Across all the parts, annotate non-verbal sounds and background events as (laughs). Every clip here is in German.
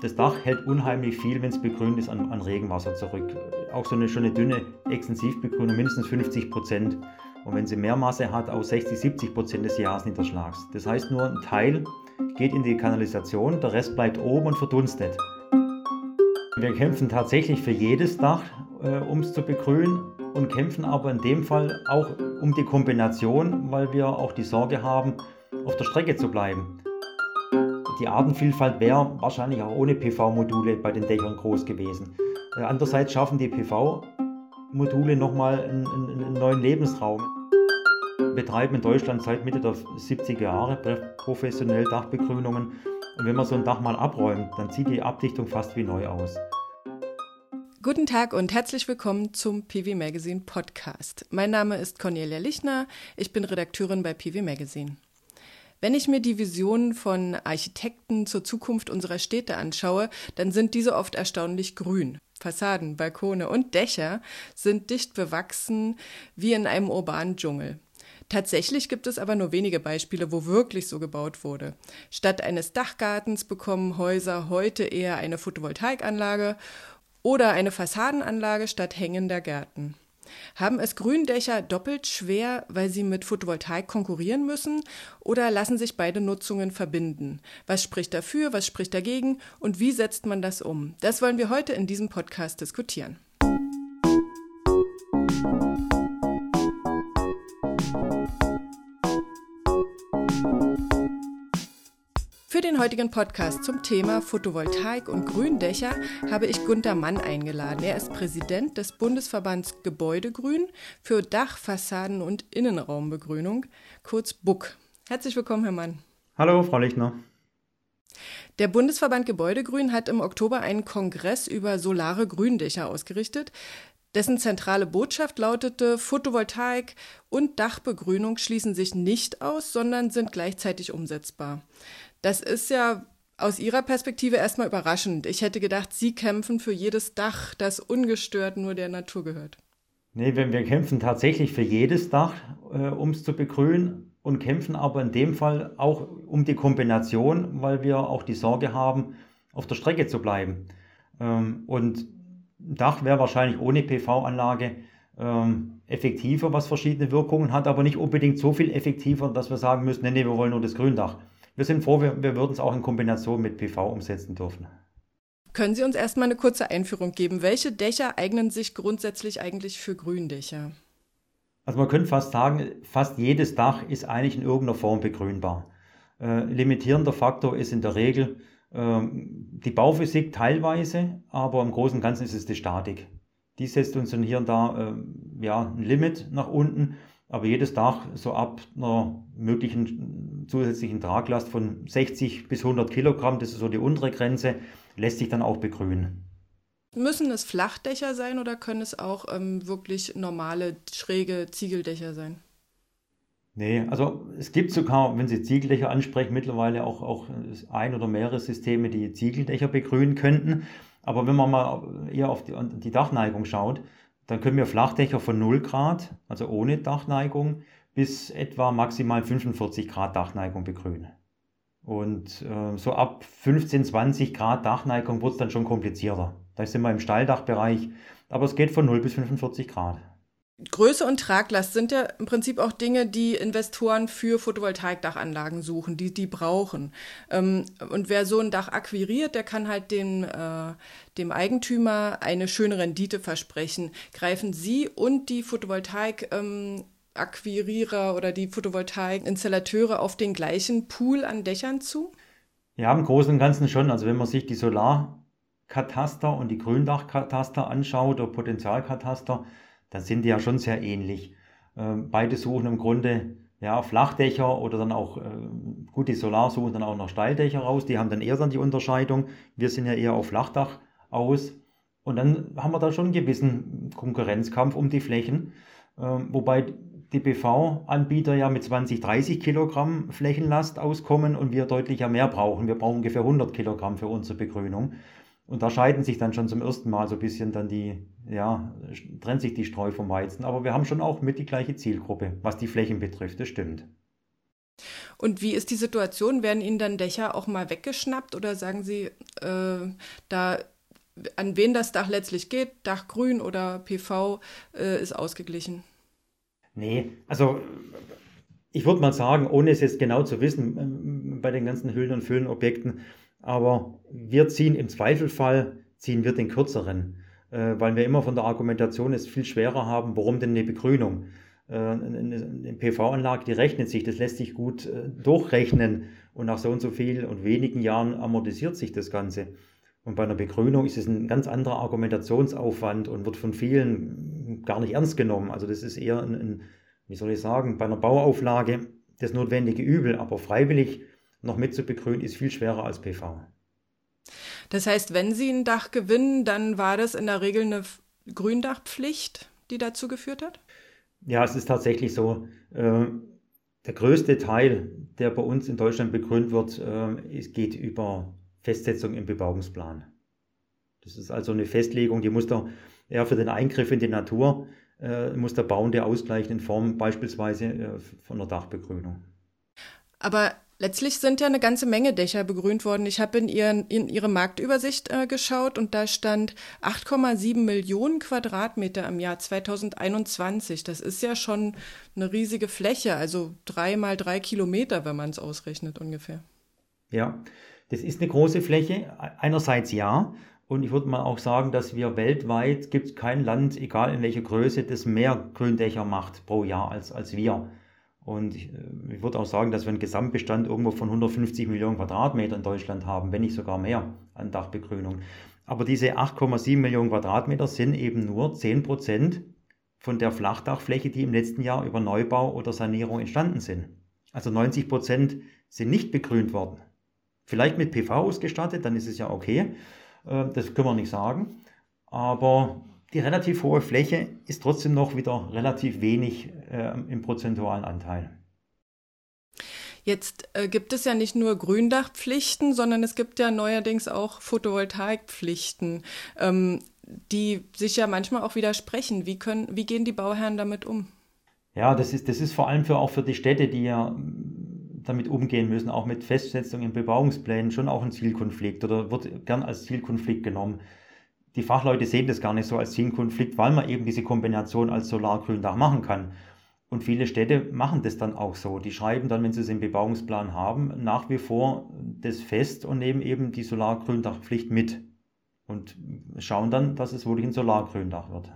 Das Dach hält unheimlich viel, wenn es begrünt ist, an, an, Regenwasser zurück. Auch so eine, schon eine dünne Extensivbegrünung, mindestens 50 Prozent. Und wenn sie mehr Masse hat, auch 60, 70 Prozent des Jahresniederschlags. Das heißt nur, ein Teil geht in die Kanalisation, der Rest bleibt oben und verdunstet. Wir kämpfen tatsächlich für jedes Dach, äh, um es zu begrünen und kämpfen aber in dem Fall auch um die Kombination, weil wir auch die Sorge haben, auf der Strecke zu bleiben. Die Artenvielfalt wäre wahrscheinlich auch ohne PV-Module bei den Dächern groß gewesen. Äh, andererseits schaffen die PV-Module nochmal einen, einen neuen Lebensraum. Wir betreiben in Deutschland seit Mitte der 70er Jahre professionell Dachbegrünungen. Und wenn man so ein Dach mal abräumt, dann sieht die Abdichtung fast wie neu aus. Guten Tag und herzlich willkommen zum PV Magazine Podcast. Mein Name ist Cornelia Lichner, ich bin Redakteurin bei PV Magazine. Wenn ich mir die Visionen von Architekten zur Zukunft unserer Städte anschaue, dann sind diese oft erstaunlich grün. Fassaden, Balkone und Dächer sind dicht bewachsen wie in einem urbanen Dschungel. Tatsächlich gibt es aber nur wenige Beispiele, wo wirklich so gebaut wurde. Statt eines Dachgartens bekommen Häuser heute eher eine Photovoltaikanlage oder eine Fassadenanlage statt hängender Gärten. Haben es Gründächer doppelt schwer, weil sie mit Photovoltaik konkurrieren müssen? Oder lassen sich beide Nutzungen verbinden? Was spricht dafür, was spricht dagegen und wie setzt man das um? Das wollen wir heute in diesem Podcast diskutieren. Für den heutigen Podcast zum Thema Photovoltaik und Gründächer habe ich Gunter Mann eingeladen. Er ist Präsident des Bundesverbands Gebäudegrün für Dach, Fassaden und Innenraumbegrünung, kurz BUK. Herzlich willkommen, Herr Mann. Hallo, Frau Lichtner. Der Bundesverband Gebäudegrün hat im Oktober einen Kongress über solare Gründächer ausgerichtet. Dessen zentrale Botschaft lautete, Photovoltaik und Dachbegrünung schließen sich nicht aus, sondern sind gleichzeitig umsetzbar. Das ist ja aus Ihrer Perspektive erstmal überraschend. Ich hätte gedacht, Sie kämpfen für jedes Dach, das ungestört nur der Natur gehört. Nee, wir, wir kämpfen tatsächlich für jedes Dach, äh, um es zu begrünen und kämpfen aber in dem Fall auch um die Kombination, weil wir auch die Sorge haben, auf der Strecke zu bleiben. Ähm, und ein Dach wäre wahrscheinlich ohne PV-Anlage ähm, effektiver, was verschiedene Wirkungen hat, aber nicht unbedingt so viel effektiver, dass wir sagen müssen, nee, nee, wir wollen nur das Gründach. Wir sind froh, wir, wir würden es auch in Kombination mit PV umsetzen dürfen. Können Sie uns erstmal eine kurze Einführung geben? Welche Dächer eignen sich grundsätzlich eigentlich für Gründächer? Also man könnte fast sagen, fast jedes Dach ist eigentlich in irgendeiner Form begrünbar. Äh, limitierender Faktor ist in der Regel äh, die Bauphysik teilweise, aber im Großen und Ganzen ist es die Statik. Die setzt uns dann hier und da äh, ja, ein Limit nach unten, aber jedes Dach so ab einer möglichen zusätzlichen Traglast von 60 bis 100 Kilogramm, das ist so die untere Grenze, lässt sich dann auch begrünen. Müssen es Flachdächer sein oder können es auch ähm, wirklich normale, schräge Ziegeldächer sein? Nee, also es gibt sogar, wenn Sie Ziegeldächer ansprechen, mittlerweile auch, auch ein oder mehrere Systeme, die Ziegeldächer begrünen könnten. Aber wenn man mal eher auf die, die Dachneigung schaut, dann können wir Flachdächer von 0 Grad, also ohne Dachneigung, bis etwa maximal 45 Grad Dachneigung begrünen. Und äh, so ab 15, 20 Grad Dachneigung wird es dann schon komplizierter. Da sind wir im Stalldachbereich, aber es geht von 0 bis 45 Grad. Größe und Traglast sind ja im Prinzip auch Dinge, die Investoren für Photovoltaikdachanlagen suchen, die die brauchen. Ähm, und wer so ein Dach akquiriert, der kann halt dem, äh, dem Eigentümer eine schöne Rendite versprechen. Greifen Sie und die Photovoltaik ähm, Akquirierer oder die Photovoltaik-Installateure auf den gleichen Pool an Dächern zu? Ja, im Großen und Ganzen schon. Also wenn man sich die Solarkataster und die Gründachkataster anschaut oder Potenzialkataster, dann sind die ja schon sehr ähnlich. Ähm, beide suchen im Grunde ja, Flachdächer oder dann auch, äh, gut, die Solar suchen dann auch noch Steildächer raus, die haben dann eher dann die Unterscheidung. Wir sind ja eher auf Flachdach aus. Und dann haben wir da schon einen gewissen Konkurrenzkampf um die Flächen. Ähm, wobei die PV-Anbieter ja mit 20, 30 Kilogramm Flächenlast auskommen und wir deutlich mehr brauchen. Wir brauchen ungefähr 100 Kilogramm für unsere Begrünung. Und da scheiden sich dann schon zum ersten Mal so ein bisschen dann die, ja, trennt sich die Streu vom Weizen. Aber wir haben schon auch mit die gleiche Zielgruppe, was die Flächen betrifft, das stimmt. Und wie ist die Situation? Werden Ihnen dann Dächer auch mal weggeschnappt oder sagen Sie, äh, da an wen das Dach letztlich geht, Dachgrün oder PV, äh, ist ausgeglichen? Nee, also ich würde mal sagen, ohne es jetzt genau zu wissen, ähm, bei den ganzen Hüllen und Füllenobjekten, aber wir ziehen im Zweifelfall, ziehen wir den kürzeren, äh, weil wir immer von der Argumentation es viel schwerer haben, warum denn eine Begrünung? Äh, eine PV-Anlage, die rechnet sich, das lässt sich gut äh, durchrechnen und nach so und so viel und wenigen Jahren amortisiert sich das Ganze. Und bei einer Begrünung ist es ein ganz anderer Argumentationsaufwand und wird von vielen gar nicht ernst genommen. Also das ist eher ein, ein wie soll ich sagen, bei einer Bauauflage das notwendige Übel, aber freiwillig noch mit zu begrünen, ist viel schwerer als PV. Das heißt, wenn Sie ein Dach gewinnen, dann war das in der Regel eine Gründachpflicht, die dazu geführt hat? Ja, es ist tatsächlich so. Äh, der größte Teil, der bei uns in Deutschland begrünt wird, äh, es geht über Festsetzung im Bebauungsplan. Das ist also eine Festlegung, die muss da eher für den Eingriff in die Natur äh, muss der Bauende ausgleichen in Form beispielsweise äh, von einer Dachbegrünung. Aber letztlich sind ja eine ganze Menge Dächer begrünt worden. Ich habe in, ihren, in Ihre Marktübersicht äh, geschaut und da stand 8,7 Millionen Quadratmeter im Jahr 2021. Das ist ja schon eine riesige Fläche, also drei mal drei Kilometer, wenn man es ausrechnet ungefähr. Ja, das ist eine große Fläche. Einerseits ja, und ich würde mal auch sagen, dass wir weltweit gibt es kein Land, egal in welcher Größe, das mehr Gründächer macht pro Jahr als, als wir. Und ich, äh, ich würde auch sagen, dass wir einen Gesamtbestand irgendwo von 150 Millionen Quadratmeter in Deutschland haben, wenn nicht sogar mehr an Dachbegrünung. Aber diese 8,7 Millionen Quadratmeter sind eben nur 10 Prozent von der Flachdachfläche, die im letzten Jahr über Neubau oder Sanierung entstanden sind. Also 90 Prozent sind nicht begrünt worden. Vielleicht mit PV ausgestattet, dann ist es ja okay. Äh, das können wir nicht sagen. Aber die relativ hohe Fläche ist trotzdem noch wieder relativ wenig äh, im prozentualen Anteil. Jetzt äh, gibt es ja nicht nur Gründachpflichten, sondern es gibt ja neuerdings auch Photovoltaikpflichten, ähm, die sich ja manchmal auch widersprechen. Wie, können, wie gehen die Bauherren damit um? Ja, das ist, das ist vor allem für, auch für die Städte, die ja damit umgehen müssen, auch mit Festsetzung in Bebauungsplänen, schon auch ein Zielkonflikt oder wird gern als Zielkonflikt genommen. Die Fachleute sehen das gar nicht so als Zielkonflikt, weil man eben diese Kombination als Solargründach machen kann. Und viele Städte machen das dann auch so. Die schreiben dann, wenn sie es im Bebauungsplan haben, nach wie vor das fest und nehmen eben die Solargründachpflicht mit. Und schauen dann, dass es wirklich ein Solargründach wird.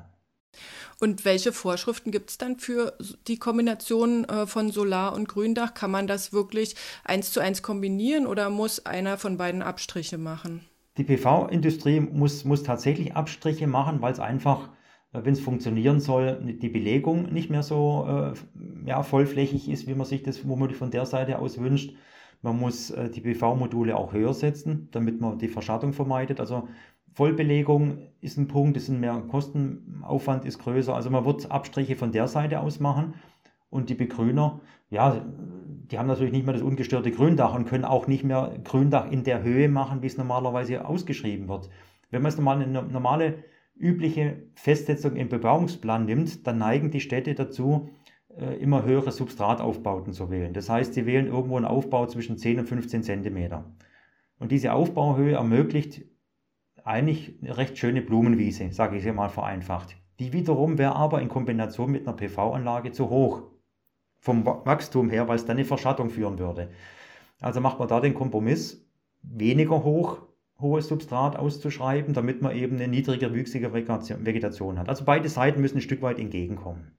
Und welche Vorschriften gibt es dann für die Kombination äh, von Solar- und Gründach? Kann man das wirklich eins zu eins kombinieren oder muss einer von beiden Abstriche machen? Die PV-Industrie muss, muss tatsächlich Abstriche machen, weil es einfach, äh, wenn es funktionieren soll, die Belegung nicht mehr so äh, ja, vollflächig ist, wie man sich das womöglich von der Seite aus wünscht. Man muss die PV-Module auch höher setzen, damit man die Verschattung vermeidet. Also Vollbelegung ist ein Punkt, ist ein mehr Kostenaufwand ist größer. Also man wird Abstriche von der Seite aus machen. Und die Begrüner, ja, die haben natürlich nicht mehr das ungestörte Gründach und können auch nicht mehr Gründach in der Höhe machen, wie es normalerweise ausgeschrieben wird. Wenn man es normal eine normale, übliche Festsetzung im Bebauungsplan nimmt, dann neigen die Städte dazu, äh, immer höhere Substrataufbauten zu wählen. Das heißt, sie wählen irgendwo einen Aufbau zwischen 10 und 15 Zentimeter. Und diese Aufbauhöhe ermöglicht eigentlich eine recht schöne Blumenwiese, sage ich mal vereinfacht. Die wiederum wäre aber in Kombination mit einer PV-Anlage zu hoch. Vom Wachstum her, weil es dann eine Verschattung führen würde. Also macht man da den Kompromiss, weniger hoch, hohes Substrat auszuschreiben, damit man eben eine niedrige, wüchsige Vegetation hat. Also beide Seiten müssen ein Stück weit entgegenkommen.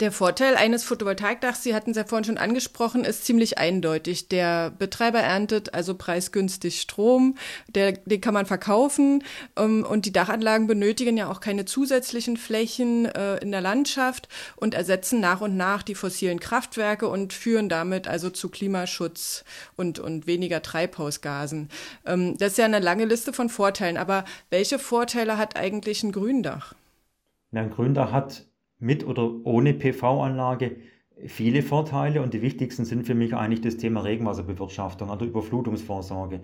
Der Vorteil eines Photovoltaikdachs, Sie hatten es ja vorhin schon angesprochen, ist ziemlich eindeutig. Der Betreiber erntet also preisgünstig Strom, der, den kann man verkaufen ähm, und die Dachanlagen benötigen ja auch keine zusätzlichen Flächen äh, in der Landschaft und ersetzen nach und nach die fossilen Kraftwerke und führen damit also zu Klimaschutz und, und weniger Treibhausgasen. Ähm, das ist ja eine lange Liste von Vorteilen, aber welche Vorteile hat eigentlich ein Gründach? Ja, ein Gründach hat mit oder ohne PV-Anlage viele Vorteile und die wichtigsten sind für mich eigentlich das Thema Regenwasserbewirtschaftung, also Überflutungsvorsorge.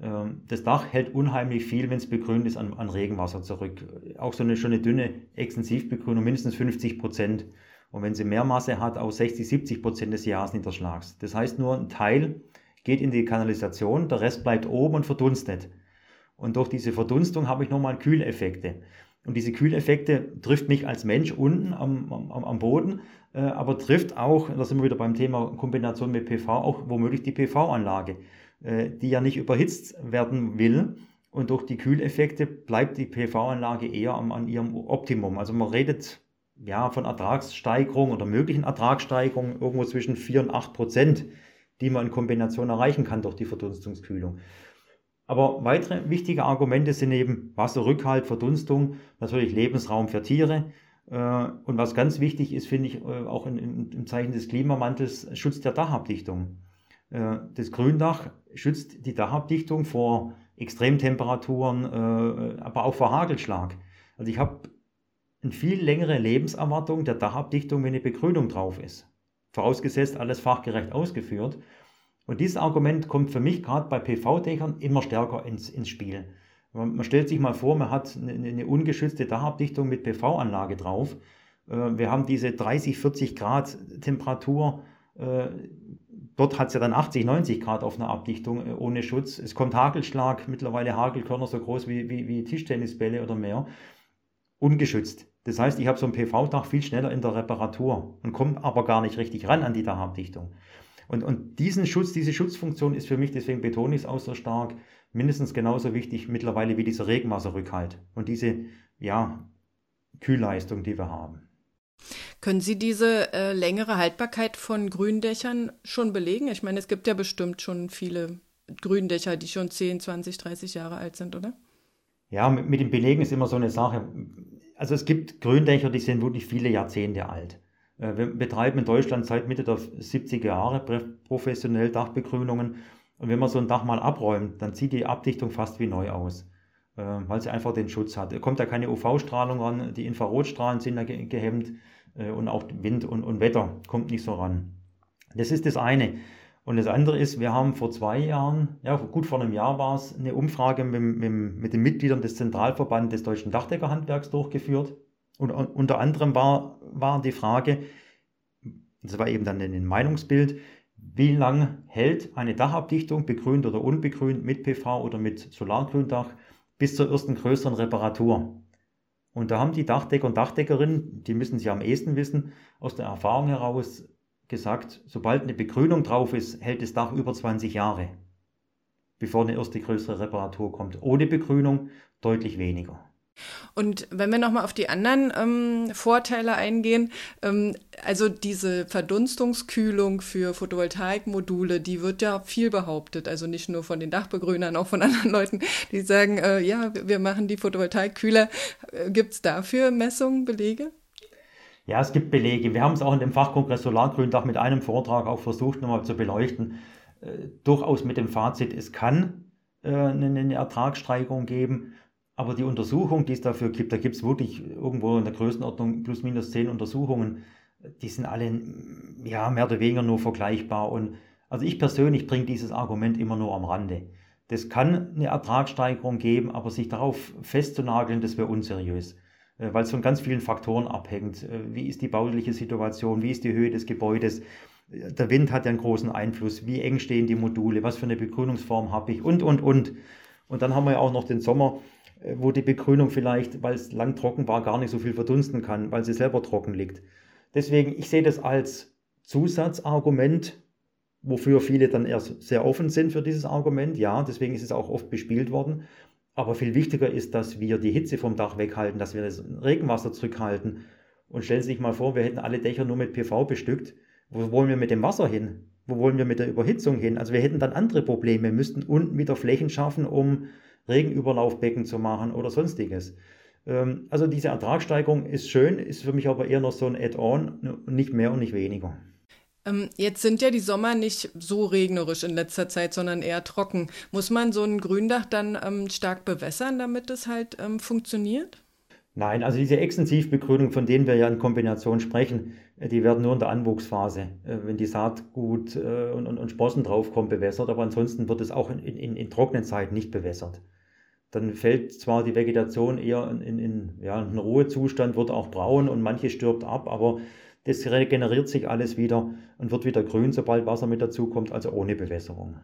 Ähm, das Dach hält unheimlich viel, wenn es begrünt ist, an, an, Regenwasser zurück. Auch so eine, schon eine dünne Extensivbegrünung, mindestens 50 Prozent. Und wenn sie mehr Masse hat, aus 60, 70 Prozent des Jahresniederschlags. Das heißt nur, ein Teil geht in die Kanalisation, der Rest bleibt oben und verdunstet. Und durch diese Verdunstung habe ich nochmal Kühleffekte. Und diese Kühleffekte trifft mich als Mensch unten am, am, am Boden, äh, aber trifft auch, da sind wir wieder beim Thema Kombination mit PV, auch womöglich die PV-Anlage, äh, die ja nicht überhitzt werden will. Und durch die Kühleffekte bleibt die PV-Anlage eher am, an ihrem Optimum. Also man redet ja von Ertragssteigerung oder möglichen Ertragssteigerungen irgendwo zwischen 4 und 8 Prozent, die man in Kombination erreichen kann durch die Verdunstungskühlung. Aber weitere wichtige Argumente sind eben Wasserrückhalt, Verdunstung, natürlich Lebensraum für Tiere. Äh, und was ganz wichtig ist, finde ich, äh, auch im Zeichen des Klimawandels, Schutz der Dachabdichtung. Äh, das Gründach schützt die Dachabdichtung vor Extremtemperaturen, aber auch vor Hagelschlag. Also ich habe eine viel längere Lebenserwartung der Dachabdichtung, wenn eine Begrünung drauf ist. Vorausgesetzt, alles fachgerecht ausgeführt. Und dieses Argument kommt für mich gerade bei PV-Dächern immer stärker ins, ins Spiel. Man, man, stellt sich mal vor, man hat eine, eine ungeschützte Dachabdichtung mit PV-Anlage drauf. Äh, wir haben diese 30, 40 Grad Temperatur. Äh, dort hat es ja dann 80, 90 Grad auf einer Abdichtung äh, ohne Schutz. Es kommt Hagelschlag, mittlerweile Hagelkörner so groß wie, wie, wie Tischtennisbälle oder mehr. Ungeschützt. Das heißt, ich habe so ein PV-Dach viel schneller in der Reparatur und komme aber gar nicht richtig ran an die Dachabdichtung. Und, und diesen Schutz, diese Schutzfunktion ist für mich, deswegen betone ich es auch so stark, mindestens genauso wichtig mittlerweile wie dieser Regenwasserrückhalt und diese ja, Kühlleistung, die wir haben. Können Sie diese äh, längere Haltbarkeit von Gründächern schon belegen? Ich meine, es gibt ja bestimmt schon viele Gründächer, die schon 10, 20, 30 Jahre alt sind, oder? Ja, mit, mit dem Belegen ist immer so eine Sache. Also es gibt Gründächer, die sind wirklich viele Jahrzehnte alt. Äh, wir betreiben in Deutschland seit Mitte der 70er Jahre professionell Dachbegrünungen. Und wenn man so ein Dach mal abräumt, dann sieht die Abdichtung fast wie neu aus, äh, weil sie einfach den Schutz hat. Da kommt ja keine UV-Strahlung ran, die Infrarotstrahlen sind da gehemmt äh, und auch Wind und, und Wetter kommt nicht so ran. Das ist das eine. Und das andere ist, wir haben vor zwei Jahren, ja gut vor einem Jahr war es, eine Umfrage mit, mit, mit den Mitgliedern des Zentralverbandes des deutschen Dachdeckerhandwerks durchgeführt. Und unter anderem war, war die Frage, das war eben dann ein Meinungsbild, wie lang hält eine Dachabdichtung, begrünt oder unbegrünt, mit PV oder mit Solargründach, bis zur ersten größeren Reparatur. Und da haben die Dachdecker und Dachdeckerinnen, die müssen sie am ehesten wissen, aus der Erfahrung heraus gesagt, sobald eine Begrünung drauf ist, hält das Dach über 20 Jahre, bevor eine erste größere Reparatur kommt. Ohne Begrünung deutlich weniger. Und wenn wir nochmal auf die anderen ähm, Vorteile eingehen, ähm, also diese Verdunstungskühlung für Photovoltaikmodule, die wird ja viel behauptet, also nicht nur von den Dachbegrünern, auch von (laughs) anderen Leuten, die sagen, äh, ja, wir machen die Photovoltaikkühler. Äh, Gibt es dafür Messungen, Belege? Ja, es gibt Belege. Wir haben es auch in dem Fachkongress Solargründach mit einem Vortrag auch versucht, nochmal zu beleuchten. Äh, durchaus mit dem Fazit, es kann äh, eine, eine Ertragssteigerung geben. Aber die Untersuchung, die es dafür gibt, da gibt es wirklich irgendwo in der Größenordnung plus minus zehn Untersuchungen, die sind alle ja, mehr oder weniger nur vergleichbar. Und also ich persönlich bringe dieses Argument immer nur am Rande. Das kann eine Ertragssteigerung geben, aber sich darauf festzunageln, das wäre unseriös, äh, weil es von ganz vielen Faktoren abhängt. Äh, wie ist die bauliche Situation? Wie ist die Höhe des Gebäudes? Der Wind hat ja einen großen Einfluss. Wie eng stehen die Module? Was für eine Begrünungsform habe ich? Und, und, und. Und dann haben wir ja auch noch den Sommer äh, wo die Begrünung vielleicht, weil es lang trocken war, gar nicht so viel verdunsten kann, weil sie selber trocken liegt. Deswegen, ich sehe das als Zusatzargument, wofür viele dann erst sehr offen sind für dieses Argument. Ja, deswegen ist es auch oft bespielt worden. Aber viel wichtiger ist, dass wir die Hitze vom Dach weghalten, dass wir das Regenwasser zurückhalten. Und stellen Sie sich mal vor, wir hätten alle Dächer nur mit PV bestückt. Wo wollen wir mit dem Wasser hin? Wo wollen wir mit der Überhitzung hin? Also wir hätten dann andere Probleme, müssten unten wieder Flächen schaffen, um Regenüberlaufbecken zu machen oder sonstiges. Ähm, also diese Ertragssteigerung ist schön, ist für mich aber eher noch so ein Add-on, nicht mehr und nicht weniger. Ähm, jetzt sind ja die Sommer nicht so regnerisch in letzter Zeit, sondern eher trocken. Muss man so ein Gründach dann ähm, stark bewässern, damit es halt funktioniert? Nein, also diese Extensivbegrünung, von denen wir ja in Kombination sprechen, äh, die werden nur in der Anwuchsphase, äh, wenn die Saat gut äh, und, und, und Sprossen draufkommen, bewässert, aber ansonsten wird es auch in, in, in trockenen Zeiten nicht bewässert dann fällt zwar die Vegetation eher in, in, in ja, einen Ruhezustand, wird auch braun und manche stirbt ab, aber das regeneriert sich alles wieder und wird wieder grün, sobald Wasser mit dazukommt, also ohne Bewässerung.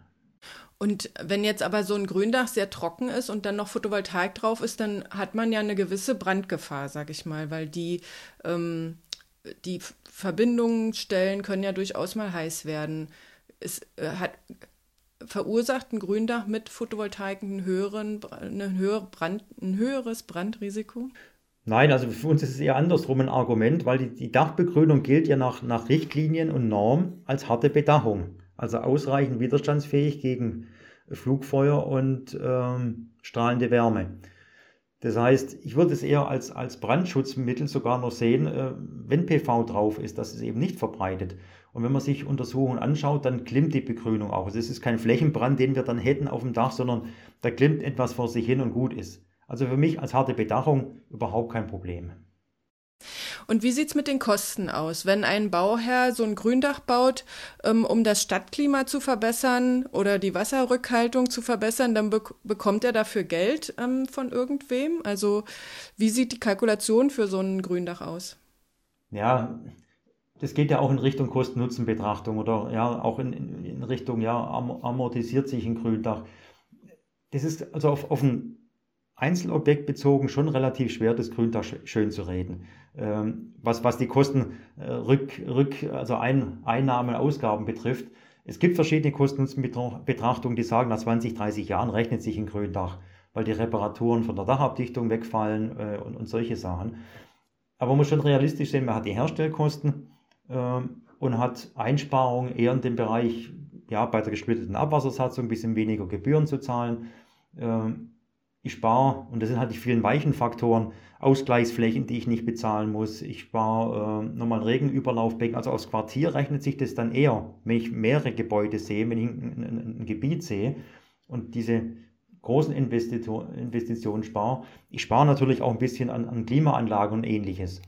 Und wenn jetzt aber so ein Gründach sehr trocken ist und dann noch Photovoltaik drauf ist, dann hat man ja eine gewisse Brandgefahr, sag ich mal, weil die, ähm, die Verbindungsstellen können ja durchaus mal heiß werden. Es äh, hat verursacht ein Gründach mit Photovoltaik einen höheren, eine höhere Brand, ein höheres Brandrisiko? Nein, also für uns ist es eher andersrum ein Argument, weil die, die Dachbegrünung gilt ja nach, nach Richtlinien und Norm als harte Bedachung. Also ausreichend widerstandsfähig gegen Flugfeuer und ähm, strahlende Wärme. Das heißt, ich würde es eher als, als Brandschutzmittel sogar noch sehen, äh, wenn PV drauf ist, dass es eben nicht verbreitet. Und wenn man sich Untersuchungen anschaut, dann klimmt die Begrünung auch. Also es ist kein Flächenbrand, den wir dann hätten auf dem Dach, sondern da klimmt etwas vor sich hin und gut ist. Also für mich als harte Bedachung überhaupt kein Problem. Und wie sieht es mit den Kosten aus? Wenn ein Bauherr so ein Gründach baut, ähm, um das Stadtklima zu verbessern oder die Wasserrückhaltung zu verbessern, dann be bekommt er dafür Geld ähm, von irgendwem? Also wie sieht die Kalkulation für so ein Gründach aus? Ja, das geht ja auch in Richtung Kosten-Nutzen-Betrachtung oder ja auch in, in, Richtung, ja, amortisiert sich ein Gründach. Das ist also auf, auf ein Einzelobjekt bezogen schon relativ schwer, das Gründach schön zu reden. Ähm, was, was die Kosten, äh, Rück, Rück, also Ein, Einnahmen, Ausgaben betrifft. Es gibt verschiedene Kosten-Nutzen-Betrachtungen, die sagen, nach 20, 30 Jahren rechnet sich ein Gründach, weil die Reparaturen von der Dachabdichtung wegfallen äh, und, und solche Sachen. Aber man muss schon realistisch sehen, man hat die Herstellkosten äh, und hat Einsparungen eher in dem Bereich, ja, bei der gesplitteten Abwassersatzung ein bisschen weniger Gebühren zu zahlen. Ähm, ich spare, und das sind halt die vielen weichen Faktoren, Ausgleichsflächen, die ich nicht bezahlen muss. Ich spare äh, nochmal Regenüberlaufbecken. Also aufs Quartier rechnet sich das dann eher, wenn ich mehrere Gebäude sehe, wenn ich ein, ein, ein Gebiet sehe und diese großen Investitionen spare. Ich spare natürlich auch ein bisschen an, an Klimaanlagen und ähnliches.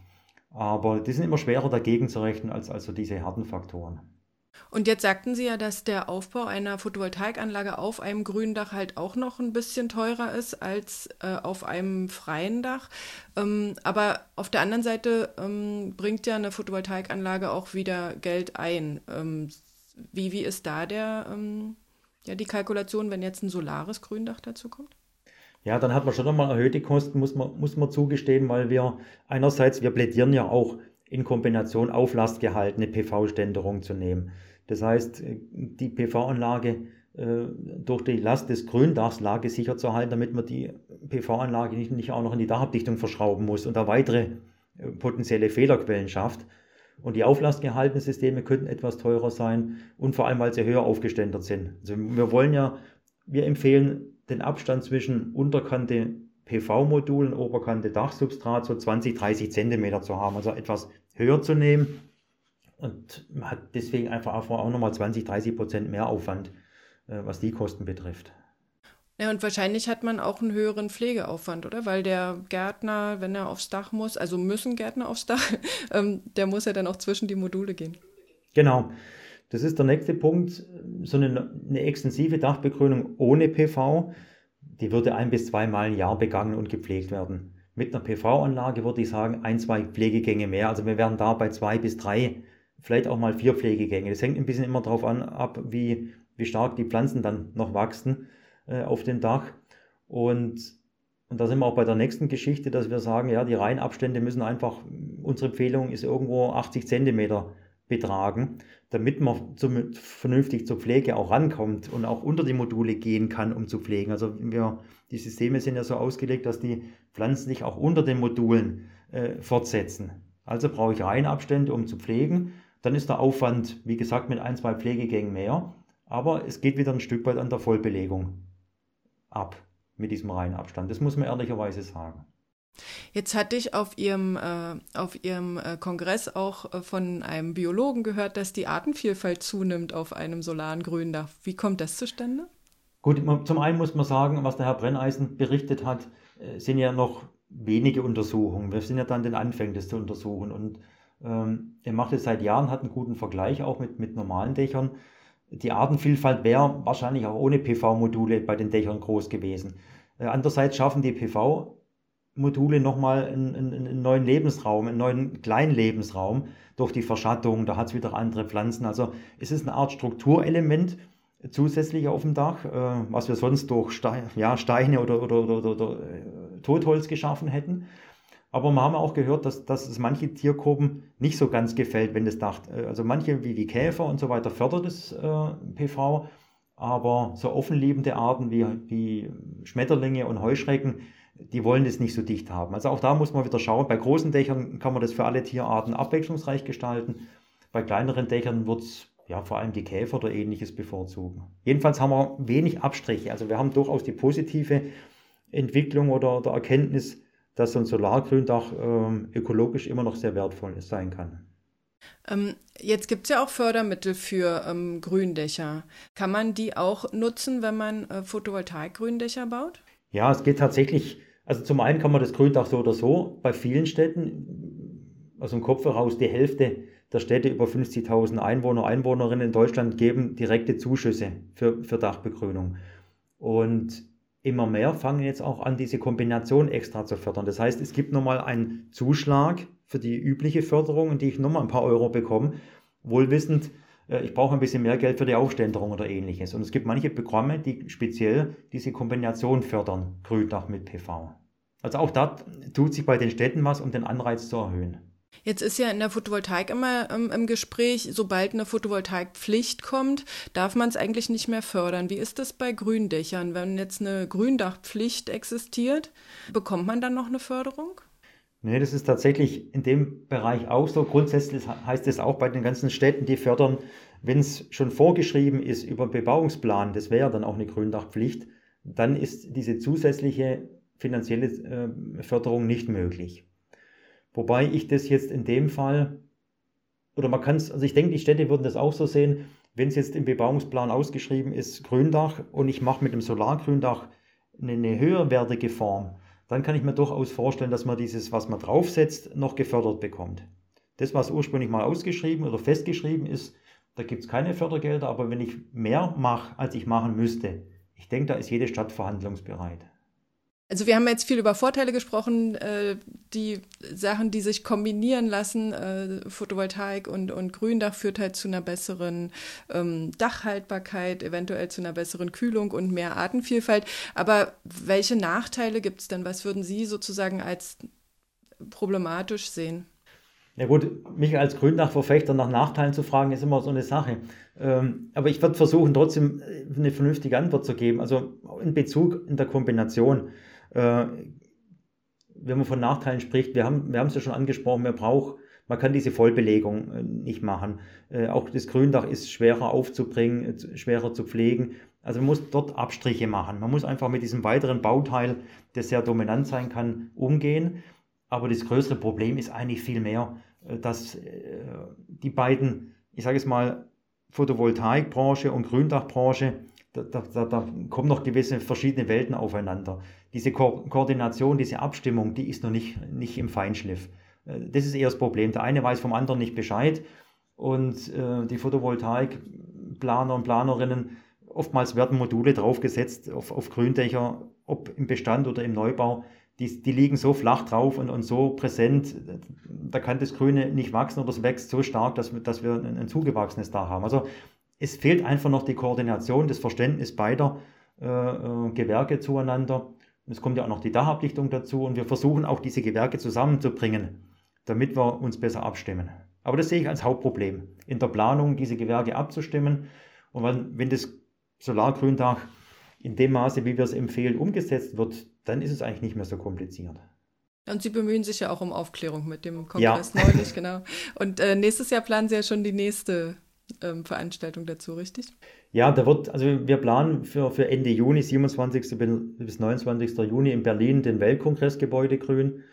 Aber die sind immer schwerer dagegen zu rechnen als also diese harten Faktoren. Und jetzt sagten Sie ja, dass der Aufbau einer Photovoltaikanlage auf einem grünen Dach halt auch noch ein bisschen teurer ist als äh, auf einem freien Dach. Ähm, aber auf der anderen Seite ähm, bringt ja eine Photovoltaikanlage auch wieder Geld ein. Ähm, wie, wie ist da der, ähm, ja, die Kalkulation, wenn jetzt ein solares Gründach dazu kommt? Ja, dann hat man schon nochmal erhöhte Kosten, muss man, muss man zugestehen, weil wir einerseits, wir plädieren ja auch in Kombination auflastgehaltene PV-Ständerung zu nehmen. Das heißt, die PV-Anlage äh, durch die Last des Gründachs sicher zu halten, damit man die PV-Anlage nicht, nicht auch noch in die Dachabdichtung verschrauben muss und da weitere äh, potenzielle Fehlerquellen schafft. Und die auflastgehaltenen Systeme könnten etwas teurer sein und vor allem, weil sie höher aufgeständert sind. Also wir wollen ja, wir empfehlen den Abstand zwischen Unterkante PV-Modul und Oberkante Dachsubstrat so 20, 30 Zentimeter zu haben, also etwas höher zu nehmen und man hat deswegen einfach auch nochmal 20, 30 Prozent mehr Aufwand, äh, was die Kosten betrifft. Ja, und wahrscheinlich hat man auch einen höheren Pflegeaufwand, oder? Weil der Gärtner, wenn er aufs Dach muss, also müssen Gärtner aufs Dach, (laughs) ähm, der muss ja dann auch zwischen die Module gehen. Genau. Das ist der nächste Punkt. So eine, eine extensive Dachbegrünung ohne PV, die würde ein bis zweimal im Jahr begangen und gepflegt werden. Mit einer PV-Anlage würde ich sagen, ein, zwei Pflegegänge mehr. Also wir wären da bei zwei bis drei vielleicht auch mal vier Pflegegänge. Das hängt ein bisschen immer darauf an, ab, wie, wie stark die Pflanzen dann noch wachsen äh, auf dem Dach. Und, und da sind wir auch bei der nächsten Geschichte, dass wir sagen, ja, die Reihenabstände müssen einfach, unsere Empfehlung ist irgendwo 80 Zentimeter betragen, damit man zum, vernünftig zur Pflege auch rankommt und auch unter die Module gehen kann, um zu pflegen. Also wir, die Systeme sind ja so ausgelegt, dass die Pflanzen sich auch unter den Modulen äh, fortsetzen. Also brauche ich Reihenabstände, um zu pflegen dann ist der Aufwand, wie gesagt, mit ein, zwei Pflegegängen mehr. Aber es geht wieder ein Stück weit an der Vollbelegung ab mit diesem Reihenabstand. Das muss man ehrlicherweise sagen. Jetzt hatte ich auf Ihrem, äh, auf Ihrem äh, Kongress auch äh, von einem Biologen gehört, dass die Artenvielfalt zunimmt auf einem solaren Gründach. Wie kommt das zustande? Gut, zum einen muss man sagen, was der Herr Brenneisen berichtet hat, äh, sind ja noch wenige Untersuchungen. Wir sind ja dann den Anfängen, das zu untersuchen. Und er macht es seit Jahren, hat einen guten Vergleich auch mit, mit normalen Dächern. Die Artenvielfalt wäre wahrscheinlich auch ohne PV-Module bei den Dächern groß gewesen. Äh, andererseits schaffen die PV Module nochmal einen, einen, neuen Lebensraum, einen neuen kleinen Lebensraum durch die Verschattung. Da hat es wieder andere Pflanzen. Also es ist eine Art Strukturelement zusätzlich auf dem Dach, äh, was wir sonst durch Steine, ja, oder, oder, oder, oder äh, Totholz geschaffen hätten. Aber wir haben auch gehört, dass, dass es manche Tiergruppen nicht so ganz gefällt, wenn das Dach, äh, also manche wie, wie Käfer und so weiter fördert das äh, PV, aber so offenliebende Arten wie, wie Schmetterlinge und Heuschrecken, die wollen das nicht so dicht haben. Also auch da muss man wieder schauen. Bei großen Dächern kann man das für alle Tierarten abwechslungsreich gestalten. Bei kleineren Dächern wird es ja, vor allem die Käfer oder ähnliches bevorzugen. Jedenfalls haben wir wenig Abstriche. Also wir haben durchaus die positive Entwicklung oder, oder Erkenntnis, dass so ein Solargründach ähm, ökologisch immer noch sehr wertvoll sein kann. Ähm, jetzt gibt es ja auch Fördermittel für ähm, Gründächer. Kann man die auch nutzen, wenn man äh, Photovoltaik-Gründächer baut? Ja, es geht tatsächlich, also zum einen kann man das Gründach so oder so bei vielen Städten, aus dem Kopf heraus die Hälfte der Städte über 50.000 Einwohner, Einwohnerinnen in Deutschland geben direkte Zuschüsse für, für Dachbegrünung. Und immer mehr fangen jetzt auch an, diese Kombination extra zu fördern. Das heißt, es gibt nochmal einen Zuschlag für die übliche Förderung, die ich nochmal ein paar Euro bekomme, wohlwissend, äh, ich brauche ein bisschen mehr Geld für die Aufständerung oder ähnliches. Und es gibt manche Programme, die speziell diese Kombination fördern, Gründach mit PV. Also auch da tut sich bei den Städten was, um den Anreiz zu erhöhen. Jetzt ist ja in der Photovoltaik immer ähm, im Gespräch, sobald eine Photovoltaikpflicht kommt, darf man es eigentlich nicht mehr fördern. Wie ist das bei Gründächern? Wenn jetzt eine Gründachpflicht existiert, bekommt man dann noch eine Förderung? Nee, das ist tatsächlich in dem Bereich auch so. Grundsätzlich heißt es auch bei den ganzen Städten, die fördern, wenn es schon vorgeschrieben ist über Bebauungsplan, das wäre dann auch eine Gründachpflicht, dann ist diese zusätzliche finanzielle äh, Förderung nicht möglich. Wobei ich das jetzt in dem Fall, oder man kann es, also ich denke, die Städte würden das auch so sehen, wenn es jetzt im Bebauungsplan ausgeschrieben ist, Gründach, und ich mache mit dem Solargründach eine, eine höherwertige Form, dann kann ich mir durchaus vorstellen, dass man dieses, was man draufsetzt, noch gefördert bekommt. Das, was ursprünglich mal ausgeschrieben oder festgeschrieben ist, da gibt es keine Fördergelder, aber wenn ich mehr mache, als ich machen müsste, ich denke, da ist jede Stadt verhandlungsbereit. Also wir haben jetzt viel über Vorteile gesprochen, äh, die Sachen, die sich kombinieren lassen. Äh, Photovoltaik und, und Gründach führt halt zu einer besseren ähm, Dachhaltbarkeit, eventuell zu einer besseren Kühlung und mehr Artenvielfalt. Aber welche Nachteile gibt es denn? Was würden Sie sozusagen als problematisch sehen? Ja gut, mich als Gründachverfechter nach Nachteilen zu fragen, ist immer so eine Sache. Ähm, aber ich werde versuchen, trotzdem eine vernünftige Antwort zu geben. Also in Bezug in der Kombination äh, wenn man von Nachteilen spricht, wir haben wir es ja schon angesprochen, man braucht, man kann diese Vollbelegung äh, nicht machen. Äh, auch das Gründach ist schwerer aufzubringen, schwerer zu pflegen. Also man muss dort Abstriche machen. Man muss einfach mit diesem weiteren Bauteil, der sehr dominant sein kann, umgehen. Aber das größere Problem ist eigentlich viel mehr, dass die beiden, ich sage es mal, Photovoltaikbranche und Gründachbranche da, da, da, kommen noch gewisse verschiedene Welten aufeinander. Diese Ko Koordination, diese Abstimmung, die ist noch nicht, nicht im Feinschliff. Äh, das ist eher das Problem. Der eine weiß vom anderen nicht Bescheid und äh, die Photovoltaikplaner und Planerinnen, oftmals werden Module draufgesetzt auf, auf Gründächer, ob im Bestand oder im Neubau. Die, die liegen so flach drauf und, und so präsent, da kann das Grüne nicht wachsen oder es wächst so stark, dass, dass wir ein, ein zugewachsenes da haben. Also es fehlt einfach noch die Koordination, das Verständnis beider äh, äh, Gewerke zueinander. Es kommt ja auch noch die Dachablichtung dazu und wir versuchen auch diese Gewerke zusammenzubringen, damit wir uns besser abstimmen. Aber das sehe ich als Hauptproblem, in der Planung diese Gewerke abzustimmen. Und wenn, wenn das Solargründach in dem Maße, wie wir es empfehlen, umgesetzt wird, dann ist es eigentlich nicht mehr so kompliziert. Und Sie bemühen sich ja auch um Aufklärung mit dem Kongress ja. neulich, (laughs) genau. Und äh, nächstes Jahr planen Sie ja schon die nächste ähm, Veranstaltung dazu, richtig? Ja, da wird, also wir planen für, für Ende Juni, 27. bis 29. Juni in Berlin den Weltkongressgebäude grün.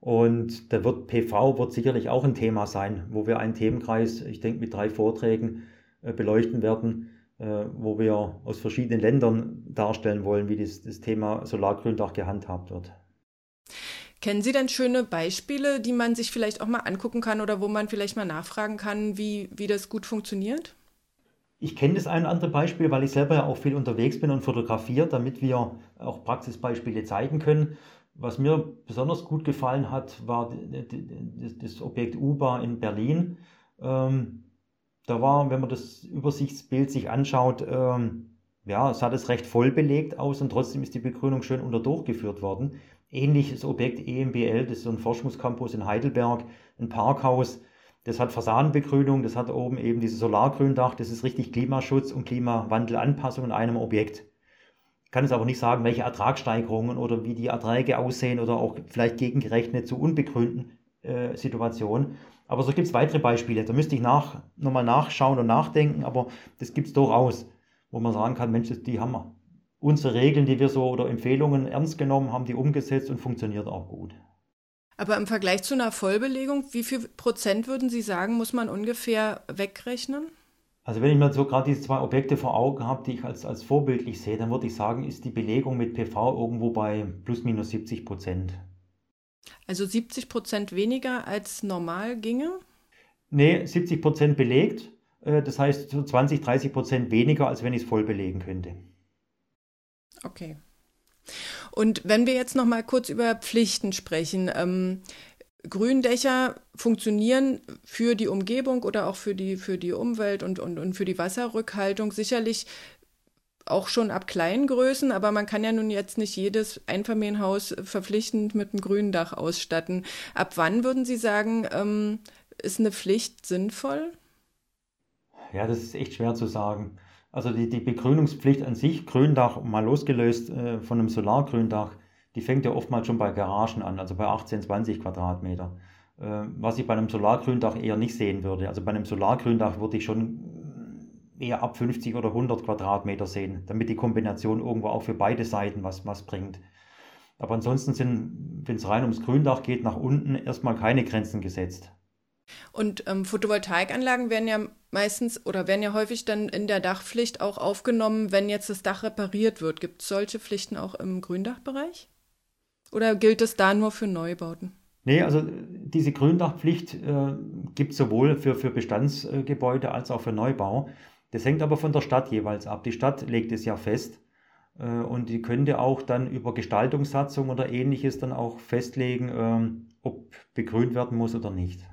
Und da wird PV wird sicherlich auch ein Thema sein, wo wir einen Themenkreis, ich denke mit drei Vorträgen äh, beleuchten werden, äh, wo wir aus verschiedenen Ländern darstellen wollen, wie das, das Thema Solargründach gehandhabt wird. Kennen Sie denn schöne Beispiele, die man sich vielleicht auch mal angucken kann oder wo man vielleicht mal nachfragen kann, wie, wie das gut funktioniert? Ich kenne das ein oder andere Beispiel, weil ich selber ja auch viel unterwegs bin und fotografiere, damit wir auch Praxisbeispiele zeigen können. Was mir besonders gut gefallen hat, war das Objekt UBA in Berlin. Ähm, da war, wenn man das Übersichtsbild sich anschaut, ähm, ja, sah das recht voll belegt aus und trotzdem ist die Begrünung schön unter durchgeführt worden. Ähnliches Objekt EMBL, das ist so ein Forschungscampus in Heidelberg, ein Parkhaus. Das hat Fassadenbegrünung, das hat oben eben dieses Solargründach, das ist richtig Klimaschutz und Klimawandelanpassung in einem Objekt. Ich kann es aber nicht sagen, welche Ertragssteigerungen oder wie die Erträge aussehen oder auch vielleicht gegengerechnet zu unbegrünten äh, Situationen. Aber so gibt es weitere Beispiele. Da müsste ich nach, nochmal nachschauen und nachdenken, aber das gibt es durchaus, wo man sagen kann, Mensch, die haben unsere Regeln, die wir so oder Empfehlungen ernst genommen, haben die umgesetzt und funktioniert auch gut. Aber im Vergleich zu einer Vollbelegung, wie viel Prozent würden Sie sagen, muss man ungefähr wegrechnen? Also wenn ich mir so gerade diese zwei Objekte vor Augen habe, die ich als, als vorbildlich sehe, dann würde ich sagen, ist die Belegung mit PV irgendwo bei plus minus 70 Prozent. Also 70 Prozent weniger als normal ginge? Nee, 70 Prozent belegt. Äh, das heißt so 20, 30 Prozent weniger, als wenn ich es voll belegen könnte. Okay. Und wenn wir jetzt noch mal kurz über Pflichten sprechen, ähm, Gründächer funktionieren für die Umgebung oder auch für die, für die Umwelt und, und, und für die Wasserrückhaltung sicherlich auch schon ab kleinen Größen, aber man kann ja nun jetzt nicht jedes Einfamilienhaus verpflichtend mit einem grünen Dach ausstatten. Ab wann würden Sie sagen, ähm, ist eine Pflicht sinnvoll? Ja, das ist echt schwer zu sagen. Also die, die Begrünungspflicht an sich, Gründach mal losgelöst äh, von einem Solargründach, die fängt ja oftmals schon bei Garagen an, also bei 18, 20 Quadratmeter. Äh, was ich bei einem Solargründach eher nicht sehen würde. Also bei einem Solargründach würde ich schon eher ab 50 oder 100 Quadratmeter sehen, damit die Kombination irgendwo auch für beide Seiten was, was bringt. Aber ansonsten sind, wenn es rein ums Gründach geht, nach unten erstmal keine Grenzen gesetzt. Und ähm, Photovoltaikanlagen werden ja meistens oder werden ja häufig dann in der Dachpflicht auch aufgenommen, wenn jetzt das Dach repariert wird. Gibt es solche Pflichten auch im Gründachbereich? Oder gilt es da nur für Neubauten? Nee, also diese Gründachpflicht äh, gibt es sowohl für, für Bestandsgebäude als auch für Neubau. Das hängt aber von der Stadt jeweils ab. Die Stadt legt es ja fest äh, und die könnte auch dann über Gestaltungssatzung oder ähnliches dann auch festlegen, äh, ob begrünt werden muss oder nicht.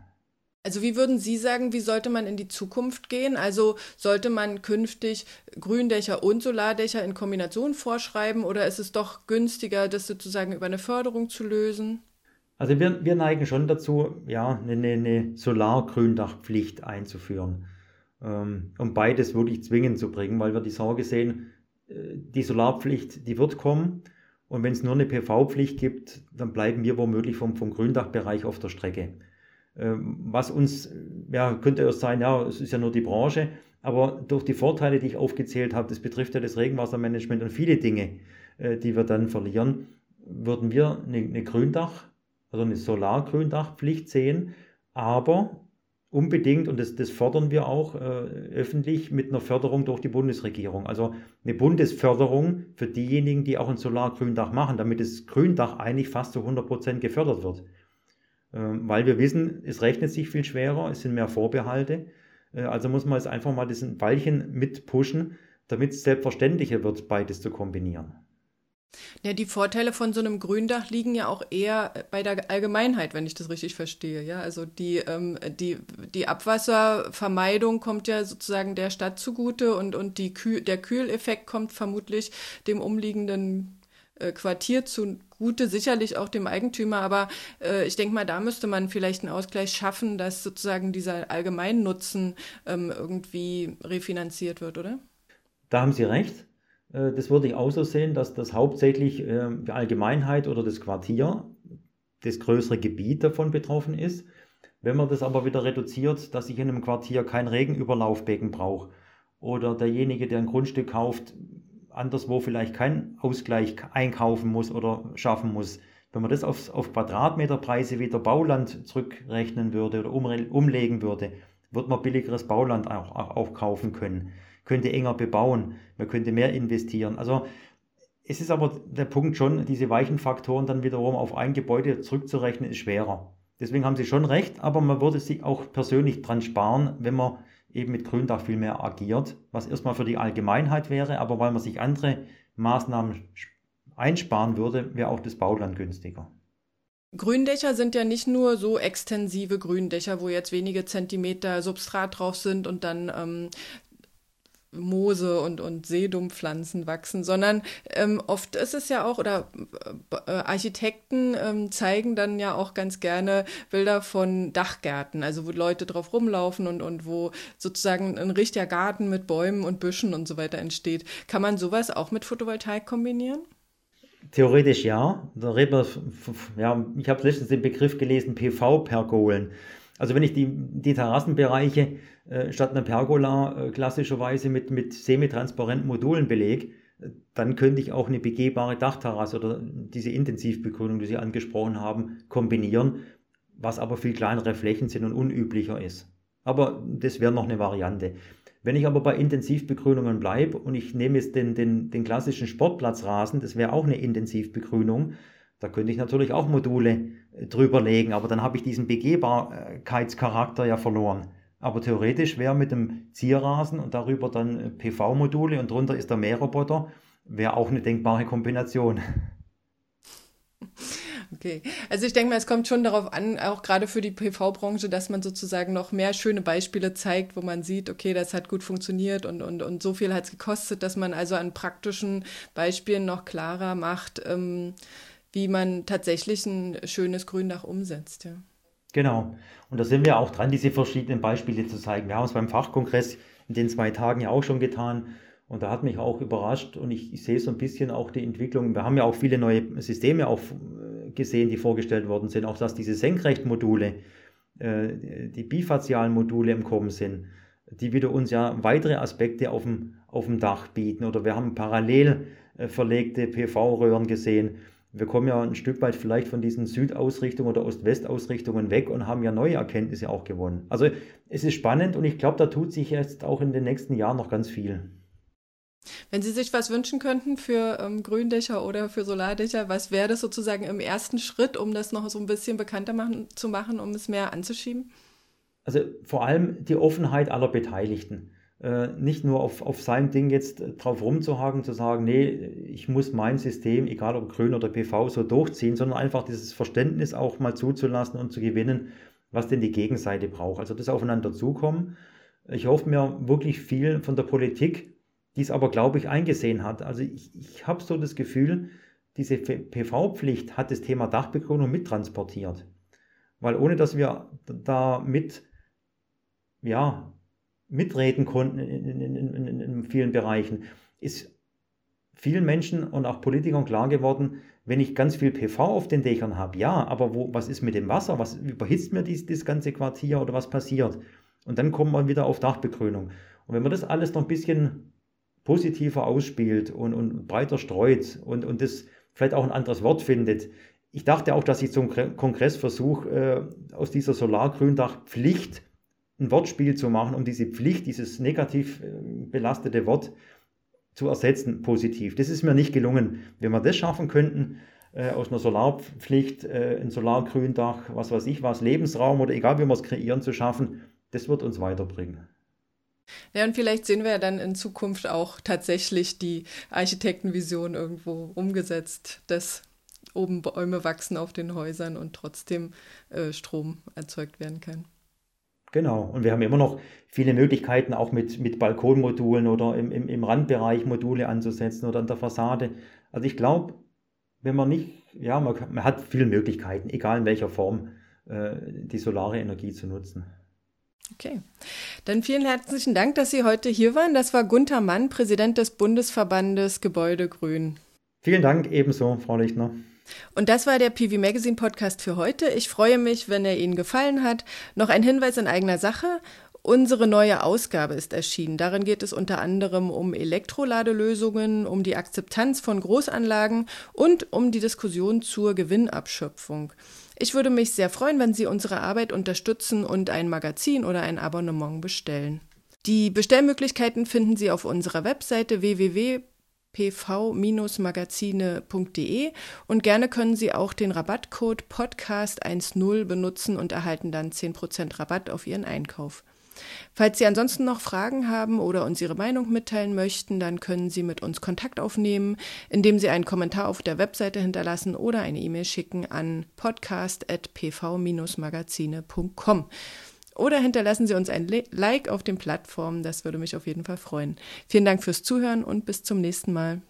Also wie würden Sie sagen, wie sollte man in die Zukunft gehen? Also sollte man künftig Gründächer und Solardächer in Kombination vorschreiben oder ist es doch günstiger, das sozusagen über eine Förderung zu lösen? Also wir, wir neigen schon dazu, ja, eine, eine Solargründachpflicht einzuführen, ähm, um beides wirklich zwingend zu bringen, weil wir die Sorge sehen, äh, die Solarpflicht, die wird kommen. Und wenn es nur eine PV-Pflicht gibt, dann bleiben wir womöglich vom, vom Gründachbereich auf der Strecke. Ähm, was uns, ja, könnte es sein, ja, es ist ja nur die Branche, aber durch die Vorteile, die ich aufgezählt habe, das betrifft ja das Regenwassermanagement und viele Dinge, äh, die wir dann verlieren, würden wir eine, eine Gründach, also eine Solargründachpflicht sehen, aber unbedingt, und das, das fordern wir auch äh, öffentlich, mit einer Förderung durch die Bundesregierung. Also eine Bundesförderung für diejenigen, die auch ein Solargründach machen, damit das Gründach eigentlich fast zu 100 Prozent gefördert wird. Ähm, weil wir wissen, es rechnet sich viel schwerer, es sind mehr Vorbehalte. Äh, also muss man jetzt einfach mal diesen Ballchen mit pushen, damit es selbstverständlicher wird, beides zu kombinieren. Ja, die Vorteile von so einem Gründach liegen ja auch eher bei der Allgemeinheit, wenn ich das richtig verstehe. Ja, also die, ähm, die, die Abwasservermeidung kommt ja sozusagen der Stadt zugute und, und die Kühl, der Kühleffekt kommt vermutlich dem umliegenden äh, Quartier zugute, sicherlich auch dem Eigentümer, aber äh, ich denke mal, da müsste man vielleicht einen Ausgleich schaffen, dass sozusagen dieser Allgemeinnutzen ähm, irgendwie refinanziert wird, oder? Da haben Sie recht. Äh, das würde ich auch so sehen, dass das hauptsächlich äh, die Allgemeinheit oder das Quartier, das größere Gebiet davon betroffen ist. Wenn man das aber wieder reduziert, dass ich in einem Quartier kein Regenüberlaufbecken brauche oder derjenige, der ein Grundstück kauft, anderswo vielleicht keinen Ausgleich einkaufen muss oder schaffen muss. Wenn man das auf, auf Quadratmeterpreise wieder Bauland zurückrechnen würde oder um, umlegen würde, wird man billigeres Bauland auch, auch kaufen können, könnte enger bebauen, man könnte mehr investieren. Also es ist aber der Punkt schon, diese weichen Faktoren dann wiederum auf ein Gebäude zurückzurechnen, ist schwerer. Deswegen haben Sie schon recht, aber man würde sich auch persönlich dran sparen, wenn man eben mit Gründach viel mehr agiert, was erstmal für die Allgemeinheit wäre, aber weil man sich andere Maßnahmen einsparen würde, wäre auch das Bauland günstiger. Gründächer sind ja nicht nur so extensive Gründächer, wo jetzt wenige Zentimeter Substrat drauf sind und dann ähm, Moose und, und Seedumpfpflanzen wachsen, sondern ähm, oft ist es ja auch, oder äh, Architekten ähm, zeigen dann ja auch ganz gerne Bilder von Dachgärten, also wo Leute drauf rumlaufen und, und wo sozusagen ein richtiger Garten mit Bäumen und Büschen und so weiter entsteht. Kann man sowas auch mit Photovoltaik kombinieren? Theoretisch ja. ja ich habe letztens den Begriff gelesen, PV-Pergolen. Also wenn ich die, die Terrassenbereiche äh, statt einer Pergola äh, klassischerweise mit, mit semitransparenten Modulen belege, dann könnte ich auch eine begehbare Dachterrasse oder diese Intensivbegrünung, die Sie angesprochen haben, kombinieren, was aber viel kleinere Flächen sind und unüblicher ist. Aber das wäre noch eine Variante. Wenn ich aber bei Intensivbegrünungen bleibe und ich nehme jetzt den, den, den klassischen Sportplatzrasen, das wäre auch eine Intensivbegrünung, da könnte ich natürlich auch Module äh, drüber legen, aber dann habe ich diesen Begehbarkeitscharakter ja verloren. Aber theoretisch wäre mit dem Zierrasen und darüber dann äh, PV-Module und drunter ist der Mähroboter, wäre auch eine denkbare Kombination. (laughs) Okay, also ich denke mal, es kommt schon darauf an, auch gerade für die PV-Branche, dass man sozusagen noch mehr schöne Beispiele zeigt, wo man sieht, okay, das hat gut funktioniert und, und, und so viel hat es gekostet, dass man also an praktischen Beispielen noch klarer macht, ähm, wie man tatsächlich ein schönes Gründach umsetzt. Ja. Genau. Und da sind wir auch dran, diese verschiedenen Beispiele zu zeigen. Wir haben es beim Fachkongress in den zwei Tagen ja auch schon getan. Und da hat mich auch überrascht und ich, ich sehe so ein bisschen auch die Entwicklung. Wir haben ja auch viele neue Systeme auch äh, gesehen, die vorgestellt worden sind. Auch dass diese Senkrechtmodule, äh, die bifazialen Module im Kommen sind, die wieder uns ja weitere Aspekte auf dem, auf dem Dach bieten. Oder wir haben parallel äh, verlegte PV-Röhren gesehen. Wir kommen ja ein Stück weit vielleicht von diesen Südausrichtungen oder Ost-West-Ausrichtungen weg und haben ja neue Erkenntnisse auch gewonnen. Also es ist spannend und ich glaube, da tut sich jetzt auch in den nächsten Jahren noch ganz viel. Wenn Sie sich was wünschen könnten für ähm, Gründächer oder für Solardächer, was wäre das sozusagen im ersten Schritt, um das noch so ein bisschen bekannter machen, zu machen, um es mehr anzuschieben? Also vor allem die Offenheit aller Beteiligten. Äh, nicht nur auf, auf seinem Ding jetzt drauf rumzuhaken, zu sagen, nee, ich muss mein System, egal ob grün oder PV, so durchziehen, sondern einfach dieses Verständnis auch mal zuzulassen und zu gewinnen, was denn die Gegenseite braucht. Also das Aufeinander zukommen. Ich hoffe mir wirklich viel von der Politik, die es aber, glaube ich, eingesehen hat. Also ich, ich habe so das Gefühl, diese PV-Pflicht hat das Thema Dachbegrünung mittransportiert. Weil ohne dass wir da mit, ja, mitreden konnten in, in, in, in, vielen Bereichen, ist vielen Menschen und auch Politikern klar geworden, wenn ich ganz viel PV auf den Dächern habe, ja, aber wo, was ist mit dem Wasser? Was überhitzt mir dies, das ganze Quartier oder was passiert? Und dann kommt man wieder auf Dachbegrünung. Und wenn man das alles noch ein bisschen positiver ausspielt und, und breiter streut und, und das vielleicht auch ein anderes Wort findet, ich dachte auch, dass ich zum Kongress versuche, äh, aus dieser Solargründachpflicht ein Wortspiel zu machen, um diese Pflicht, dieses negativ äh, belastete Wort zu ersetzen, positiv. Das ist mir nicht gelungen. Wenn wir das schaffen könnten, äh, aus einer Solarpflicht, äh, ein Solargründach, was weiß ich was, Lebensraum oder egal wie wir es kreieren, zu schaffen, das wird uns weiterbringen. Ja, und vielleicht sehen wir ja dann in Zukunft auch tatsächlich die Architektenvision irgendwo umgesetzt, dass oben Bäume wachsen auf den Häusern und trotzdem äh, Strom erzeugt werden kann. Genau, und wir haben immer noch viele Möglichkeiten, auch mit, mit Balkonmodulen oder im, im, im Randbereich Module anzusetzen oder an der Fassade. Also ich glaube, wenn man nicht, ja, man, man, hat viele Möglichkeiten, egal in welcher Form, äh, die solare Energie zu nutzen. Okay, dann vielen herzlichen Dank, dass Sie heute hier waren. Das war Gunther Mann, Präsident des Bundesverbandes Gebäude Grün. Vielen Dank ebenso, Frau Lichtner. Und das war der PV Magazine Podcast für heute. Ich freue mich, wenn er Ihnen gefallen hat. Noch ein Hinweis in eigener Sache. Unsere neue Ausgabe ist erschienen. Darin geht es unter anderem um Elektroladelösungen, um die Akzeptanz von Großanlagen und um die Diskussion zur Gewinnabschöpfung. Ich würde mich sehr freuen, wenn Sie unsere Arbeit unterstützen und ein Magazin oder ein Abonnement bestellen. Die Bestellmöglichkeiten finden Sie auf unserer Webseite www pv-magazine.de und gerne können Sie auch den Rabattcode Podcast10 benutzen und erhalten dann 10% Rabatt auf Ihren Einkauf. Falls Sie ansonsten noch Fragen haben oder uns Ihre Meinung mitteilen möchten, dann können Sie mit uns Kontakt aufnehmen, indem Sie einen Kommentar auf der Webseite hinterlassen oder eine E-Mail schicken an podcast.pv-magazine.com. Oder hinterlassen Sie uns ein Like auf den Plattformen, das würde mich auf jeden Fall freuen. Vielen Dank fürs Zuhören und bis zum nächsten Mal.